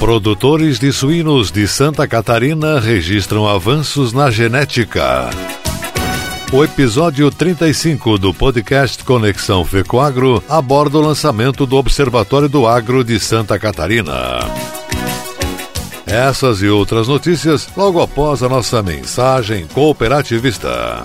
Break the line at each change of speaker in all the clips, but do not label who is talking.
Produtores de suínos de Santa Catarina registram avanços na genética. O episódio 35 do podcast Conexão Fecoagro aborda o lançamento do Observatório do Agro de Santa Catarina. Essas e outras notícias logo após a nossa mensagem cooperativista.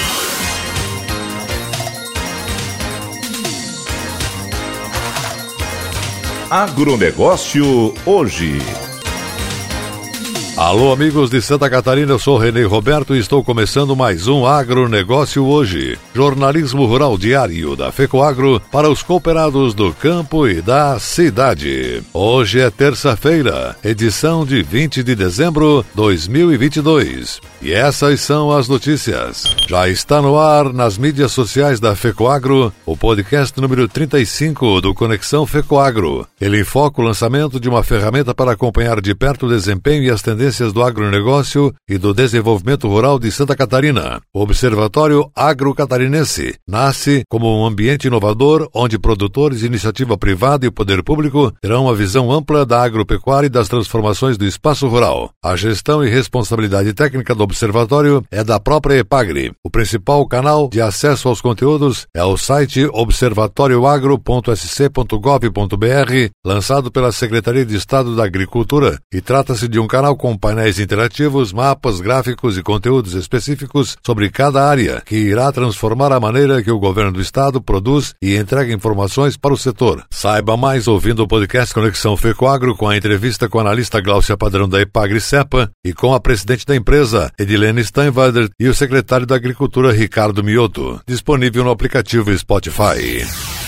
Agronegócio hoje.
Alô, amigos de Santa Catarina, eu sou Renê Roberto e estou começando mais um Agronegócio hoje. Jornalismo rural diário da FECOAGRO para os cooperados do campo e da cidade. Hoje é terça-feira, edição de 20 de dezembro de 2022. E essas são as notícias. Já está no ar nas mídias sociais da FECOAGRO o podcast número 35 do Conexão FECOAGRO. Ele enfoca o lançamento de uma ferramenta para acompanhar de perto o desempenho e as tendências do agronegócio e do desenvolvimento rural de Santa Catarina. O Observatório Agrocatarinense nasce como um ambiente inovador onde produtores, iniciativa privada e poder público terão uma visão ampla da agropecuária e das transformações do espaço rural. A gestão e responsabilidade técnica do observatório é da própria EPAGRE. O principal canal de acesso aos conteúdos é o site observatorioagro.sc.gov.br, lançado pela Secretaria de Estado da Agricultura, e trata-se de um canal com painéis interativos, mapas, gráficos e conteúdos específicos sobre cada área, que irá transformar a maneira que o governo do estado produz e entrega informações para o setor. Saiba mais ouvindo o podcast Conexão Fecoagro com a entrevista com a analista Glaucia Padrão da Epagri Cepa e com a presidente da empresa, Edilene Steinwalder, e o secretário da Agricultura, Ricardo Mioto, disponível no aplicativo Spotify.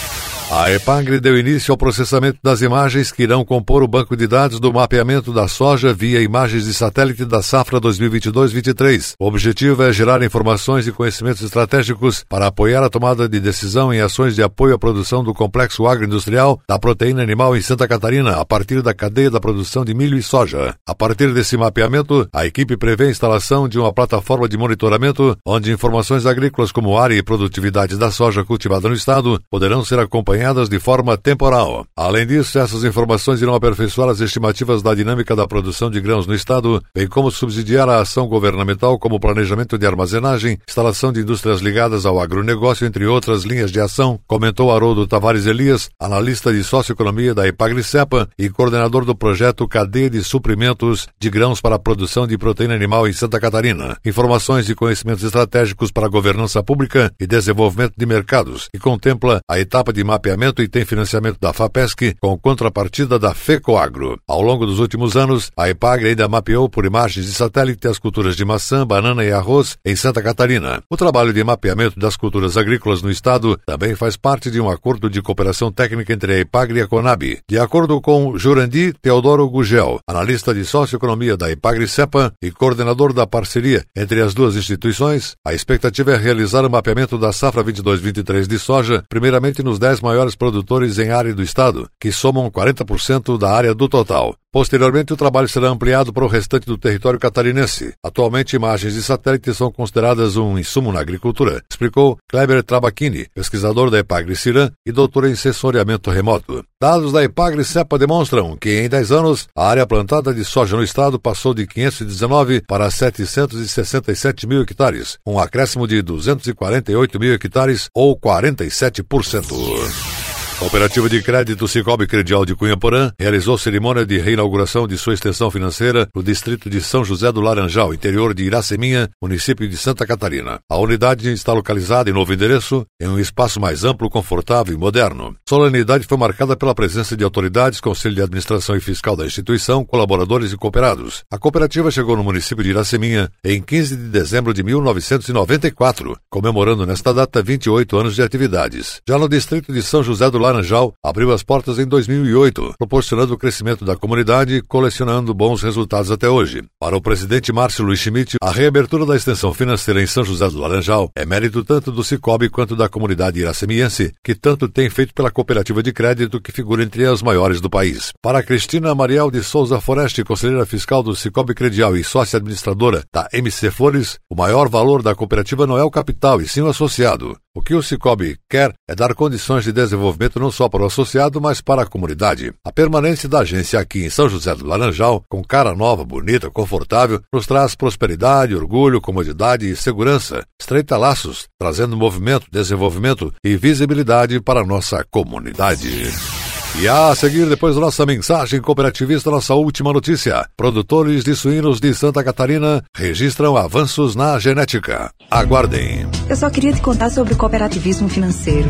A Epagre deu início ao processamento das imagens que irão compor o banco de dados do mapeamento da soja via imagens de satélite da safra 2022-23. O objetivo é gerar informações e conhecimentos estratégicos para apoiar a tomada de decisão em ações de apoio à produção do complexo agroindustrial da proteína animal em Santa Catarina, a partir da cadeia da produção de milho e soja. A partir desse mapeamento, a equipe prevê a instalação de uma plataforma de monitoramento onde informações agrícolas como área e produtividade da soja cultivada no estado poderão ser acompanhadas acompanhadas de forma temporal. Além disso, essas informações irão aperfeiçoar as estimativas da dinâmica da produção de grãos no Estado, bem como subsidiar a ação governamental como planejamento de armazenagem, instalação de indústrias ligadas ao agronegócio, entre outras linhas de ação, comentou Haroldo Tavares Elias, analista de socioeconomia da Epagricepa e coordenador do projeto Cadeia de Suprimentos de Grãos para a Produção de Proteína Animal em Santa Catarina. Informações e conhecimentos estratégicos para a governança pública e desenvolvimento de mercados, e contempla a etapa de mapeamento e tem financiamento da FAPESC com contrapartida da FECOAGRO. Ao longo dos últimos anos, a EPAGRE ainda mapeou por imagens de satélite as culturas de maçã, banana e arroz em Santa Catarina. O trabalho de mapeamento das culturas agrícolas no estado também faz parte de um acordo de cooperação técnica entre a EPAGRE e a CONAB. De acordo com Jurandi Teodoro Gugel, analista de socioeconomia da EPAGRE CEPA e coordenador da parceria entre as duas instituições, a expectativa é realizar o mapeamento da safra 22-23 de soja, primeiramente nos 10 maiores maiores produtores em área do estado, que somam 40% da área do total. Posteriormente, o trabalho será ampliado para o restante do território catarinense. Atualmente, imagens de satélite são consideradas um insumo na agricultura, explicou Kleber Trabachini, pesquisador da Epagre Ciran e doutor em sensoriamento remoto. Dados da Epagre CEPA demonstram que, em 10 anos, a área plantada de soja no estado passou de 519 para 767 mil hectares, um acréscimo de 248 mil hectares ou 47%. Cooperativa de Crédito Cicobi Credial de Cunha Porã realizou cerimônia de reinauguração de sua extensão financeira no distrito de São José do Laranjal, interior de Iraceminha, município de Santa Catarina. A unidade está localizada em novo endereço, em um espaço mais amplo, confortável e moderno. Solenidade foi marcada pela presença de autoridades, conselho de administração e fiscal da instituição, colaboradores e cooperados. A cooperativa chegou no município de Iraceminha em 15 de dezembro de 1994, comemorando nesta data 28 anos de atividades. Já no distrito de São José do Laranjal abriu as portas em 2008, proporcionando o crescimento da comunidade e colecionando bons resultados até hoje. Para o presidente Márcio Luiz Schmidt, a reabertura da extensão financeira em São José do Laranjal é mérito tanto do Cicobi quanto da comunidade iracemiense, que tanto tem feito pela cooperativa de crédito que figura entre as maiores do país. Para Cristina Mariel de Souza Foreste, conselheira fiscal do Cicobi Credial e sócia administradora da MC Flores, o maior valor da cooperativa não é o capital, e sim o associado. O que o Cicobi quer é dar condições de desenvolvimento não só para o associado, mas para a comunidade. A permanência da agência aqui em São José do Laranjal, com cara nova, bonita, confortável, nos traz prosperidade, orgulho, comodidade e segurança. Estreita laços, trazendo movimento, desenvolvimento e visibilidade para a nossa comunidade. E a seguir, depois da nossa mensagem cooperativista, nossa última notícia. Produtores de suínos de Santa Catarina registram avanços na genética. Aguardem.
Eu só queria te contar sobre o cooperativismo financeiro.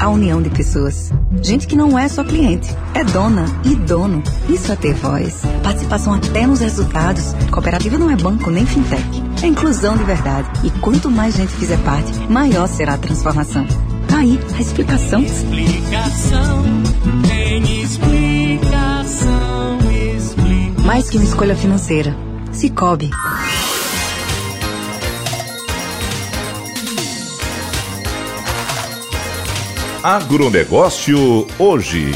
A união de pessoas. Gente que não é só cliente, é dona e dono. Isso é ter voz. Participação até nos resultados. Cooperativa não é banco nem fintech. É inclusão de verdade. E quanto mais gente fizer parte, maior será a transformação. Tá aí a explicação. Explicação, tem explicação, explicação. Mais que uma escolha financeira. Cicobi.
Agronegócio hoje.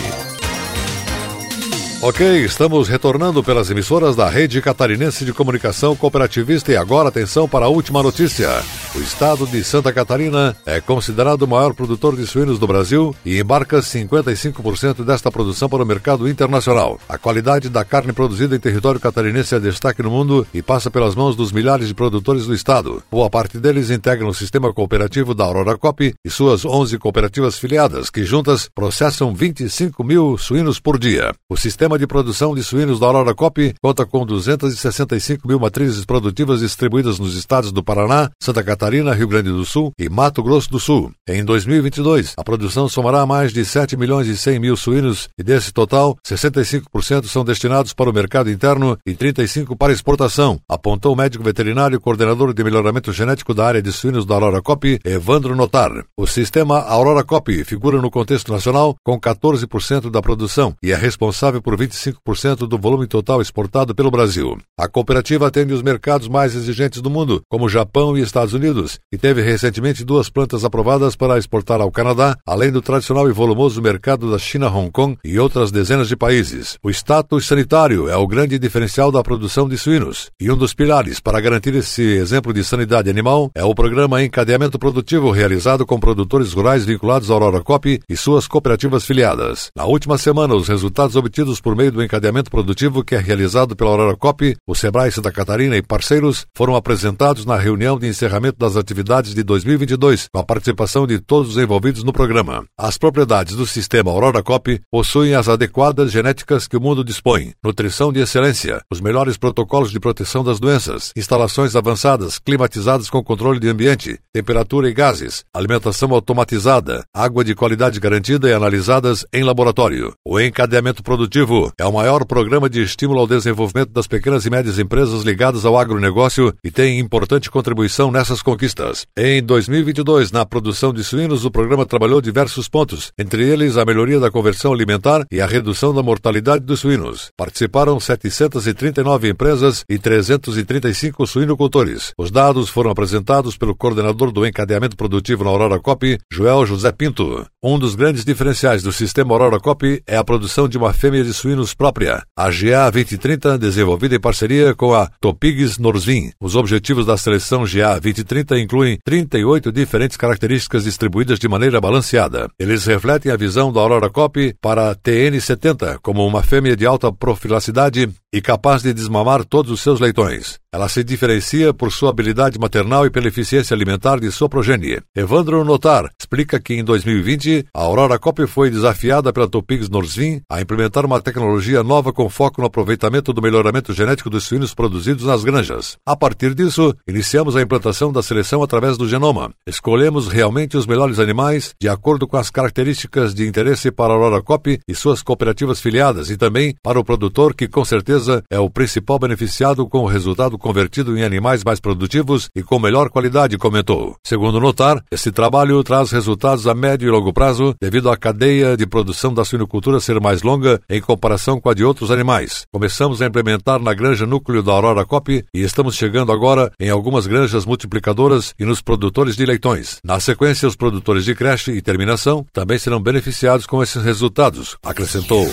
Ok, estamos retornando pelas emissoras da Rede Catarinense de Comunicação Cooperativista e agora atenção para a última notícia. O estado de Santa Catarina é considerado o maior produtor de suínos do Brasil e embarca 55% desta produção para o mercado internacional. A qualidade da carne produzida em território catarinense é destaque no mundo e passa pelas mãos dos milhares de produtores do estado. Boa parte deles integram o sistema cooperativo da Aurora Cop e suas 11 cooperativas filiadas, que juntas processam 25 mil suínos por dia. O sistema sistema de produção de suínos da Aurora Cop conta com 265 mil matrizes produtivas distribuídas nos estados do Paraná, Santa Catarina, Rio Grande do Sul e Mato Grosso do Sul. Em 2022, a produção somará mais de 7 milhões e 100 mil suínos e desse total, 65% são destinados para o mercado interno e 35% para exportação, apontou o médico veterinário e coordenador de melhoramento genético da área de suínos da Aurora Cop, Evandro Notar. O sistema Aurora Cop figura no contexto nacional com 14% da produção e é responsável por 25% do volume total exportado pelo Brasil. A cooperativa atende os mercados mais exigentes do mundo, como Japão e Estados Unidos, e teve recentemente duas plantas aprovadas para exportar ao Canadá, além do tradicional e volumoso mercado da China, Hong Kong e outras dezenas de países. O status sanitário é o grande diferencial da produção de suínos, e um dos pilares para garantir esse exemplo de sanidade animal é o programa Encadeamento Produtivo realizado com produtores rurais vinculados à Aurora Cop e suas cooperativas filiadas. Na última semana, os resultados obtidos por por meio do encadeamento produtivo que é realizado pela Aurora Cop, o Sebrae Santa Catarina e parceiros foram apresentados na reunião de encerramento das atividades de 2022, com a participação de todos os envolvidos no programa. As propriedades do sistema Aurora Cop possuem as adequadas genéticas que o mundo dispõe, nutrição de excelência, os melhores protocolos de proteção das doenças, instalações avançadas, climatizadas com controle de ambiente, temperatura e gases, alimentação automatizada, água de qualidade garantida e analisadas em laboratório. O encadeamento produtivo é o maior programa de estímulo ao desenvolvimento das pequenas e médias empresas ligadas ao agronegócio e tem importante contribuição nessas conquistas. Em 2022, na produção de suínos, o programa trabalhou diversos pontos, entre eles a melhoria da conversão alimentar e a redução da mortalidade dos suínos. Participaram 739 empresas e 335 suinocultores. Os dados foram apresentados pelo coordenador do encadeamento produtivo na Aurora Cop, Joel José Pinto. Um dos grandes diferenciais do sistema Aurora Cop é a produção de uma fêmea de suínos própria, a GA 2030, desenvolvida em parceria com a Topigs Norzvin. Os objetivos da seleção GA 2030 incluem 38 diferentes características distribuídas de maneira balanceada. Eles refletem a visão da Aurora Cop para a TN70 como uma fêmea de alta profilacidade e capaz de desmamar todos os seus leitões. Ela se diferencia por sua habilidade maternal e pela eficiência alimentar de sua progenie. Evandro Notar explica que em 2020 a Aurora Cop foi desafiada pela Topigs Norzvin a implementar uma tecnologia nova com foco no aproveitamento do melhoramento genético dos suínos produzidos nas granjas. A partir disso, iniciamos a implantação da seleção através do genoma. Escolhemos realmente os melhores animais de acordo com as características de interesse para a Aurora Cop e suas cooperativas filiadas e também para o produtor que com certeza é o principal beneficiado com o resultado convertido em animais mais produtivos e com melhor qualidade, comentou. Segundo Notar, esse trabalho traz resultados a médio e longo prazo devido à cadeia de produção da suinocultura ser mais longa em comparação com a de outros animais. Começamos a implementar na granja núcleo da Aurora Cop e estamos chegando agora em algumas granjas multiplicadoras e nos produtores de leitões. Na sequência, os produtores de creche e terminação também serão beneficiados com esses resultados, acrescentou.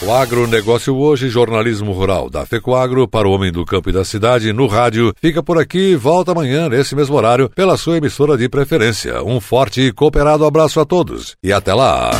O agronegócio hoje, jornalismo rural da FECOAGro para o homem do campo e da cidade no rádio. Fica por aqui, volta amanhã nesse mesmo horário pela sua emissora de preferência. Um forte e cooperado abraço a todos e até lá.